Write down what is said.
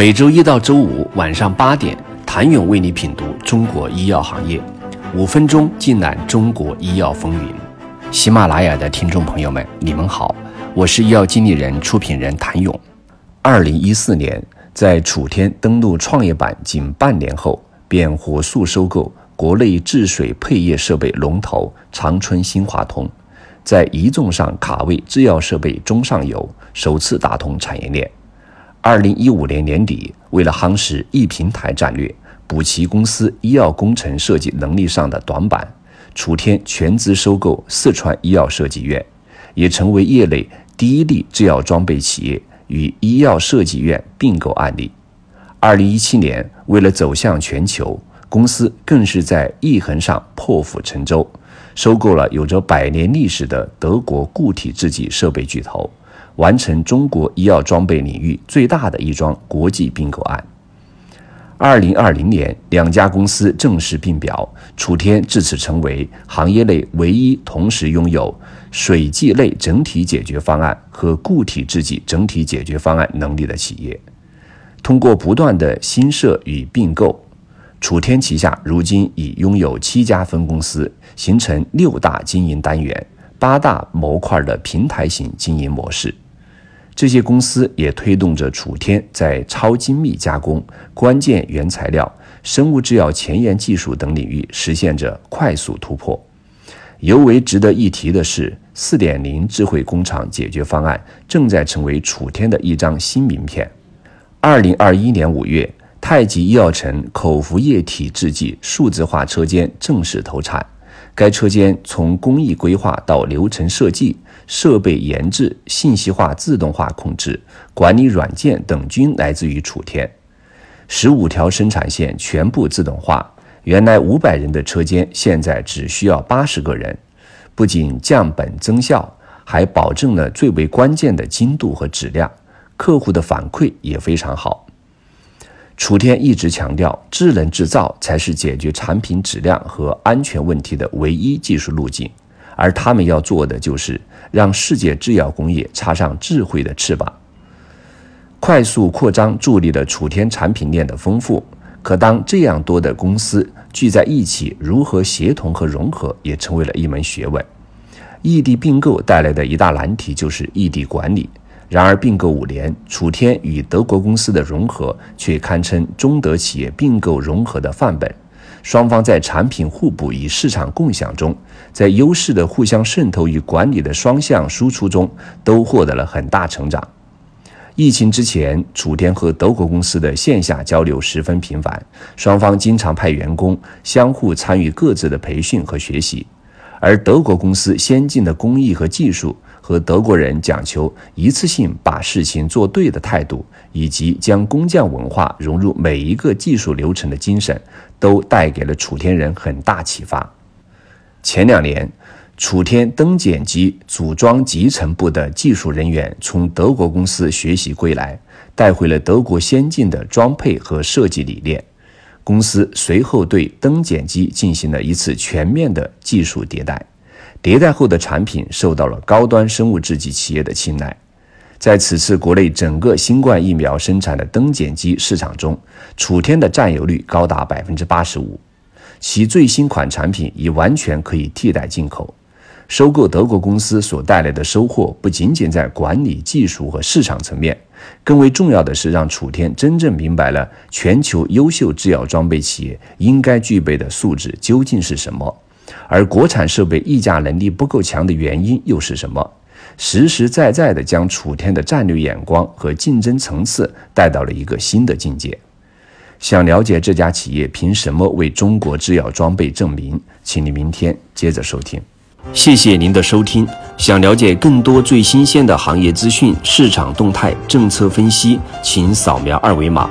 每周一到周五晚上八点，谭勇为你品读中国医药行业，五分钟尽览中国医药风云。喜马拉雅的听众朋友们，你们好，我是医药经理人、出品人谭勇。二零一四年，在楚天登陆创业板仅半年后，便火速收购国内治水配液设备龙头长春新华通。在一众上卡位制药设备中上游，首次打通产业链。二零一五年年底，为了夯实一平台战略，补齐公司医药工程设计能力上的短板，楚天全资收购四川医药设计院，也成为业内第一例制药装备企业与医药设计院并购案例。二零一七年，为了走向全球，公司更是在一横上破釜沉舟。收购了有着百年历史的德国固体制剂设备巨头，完成中国医药装备领域最大的一桩国际并购案。二零二零年，两家公司正式并表，楚天至此成为行业内唯一同时拥有水剂类整体解决方案和固体制剂整体解决方案能力的企业。通过不断的新设与并购。楚天旗下如今已拥有七家分公司，形成六大经营单元、八大模块的平台型经营模式。这些公司也推动着楚天在超精密加工、关键原材料、生物制药前沿技术等领域实现着快速突破。尤为值得一提的是，四点零智慧工厂解决方案正在成为楚天的一张新名片。二零二一年五月。太极医药城口服液体制剂数字化车间正式投产。该车间从工艺规划到流程设计、设备研制、信息化、自动化控制、管理软件等均来自于楚天。十五条生产线全部自动化，原来五百人的车间现在只需要八十个人，不仅降本增效，还保证了最为关键的精度和质量。客户的反馈也非常好。楚天一直强调，智能制造才是解决产品质量和安全问题的唯一技术路径，而他们要做的就是让世界制药工业插上智慧的翅膀。快速扩张助力了楚天产品链的丰富，可当这样多的公司聚在一起，如何协同和融合也成为了一门学问。异地并购带来的一大难题就是异地管理。然而，并购五年，楚天与德国公司的融合却堪称中德企业并购融合的范本。双方在产品互补与市场共享中，在优势的互相渗透与管理的双向输出中，都获得了很大成长。疫情之前，楚天和德国公司的线下交流十分频繁，双方经常派员工相互参与各自的培训和学习。而德国公司先进的工艺和技术。和德国人讲求一次性把事情做对的态度，以及将工匠文化融入每一个技术流程的精神，都带给了楚天人很大启发。前两年，楚天灯剪机组装集成部的技术人员从德国公司学习归来，带回了德国先进的装配和设计理念。公司随后对灯剪机进行了一次全面的技术迭代。迭代后的产品受到了高端生物制剂企业的青睐，在此次国内整个新冠疫苗生产的灯剪机市场中，楚天的占有率高达百分之八十五，其最新款产品已完全可以替代进口。收购德国公司所带来的收获，不仅仅在管理、技术和市场层面，更为重要的是让楚天真正明白了全球优秀制药装备企业应该具备的素质究竟是什么。而国产设备溢价能力不够强的原因又是什么？实实在在地将楚天的战略眼光和竞争层次带到了一个新的境界。想了解这家企业凭什么为中国制药装备证明？请你明天接着收听。谢谢您的收听。想了解更多最新鲜的行业资讯、市场动态、政策分析，请扫描二维码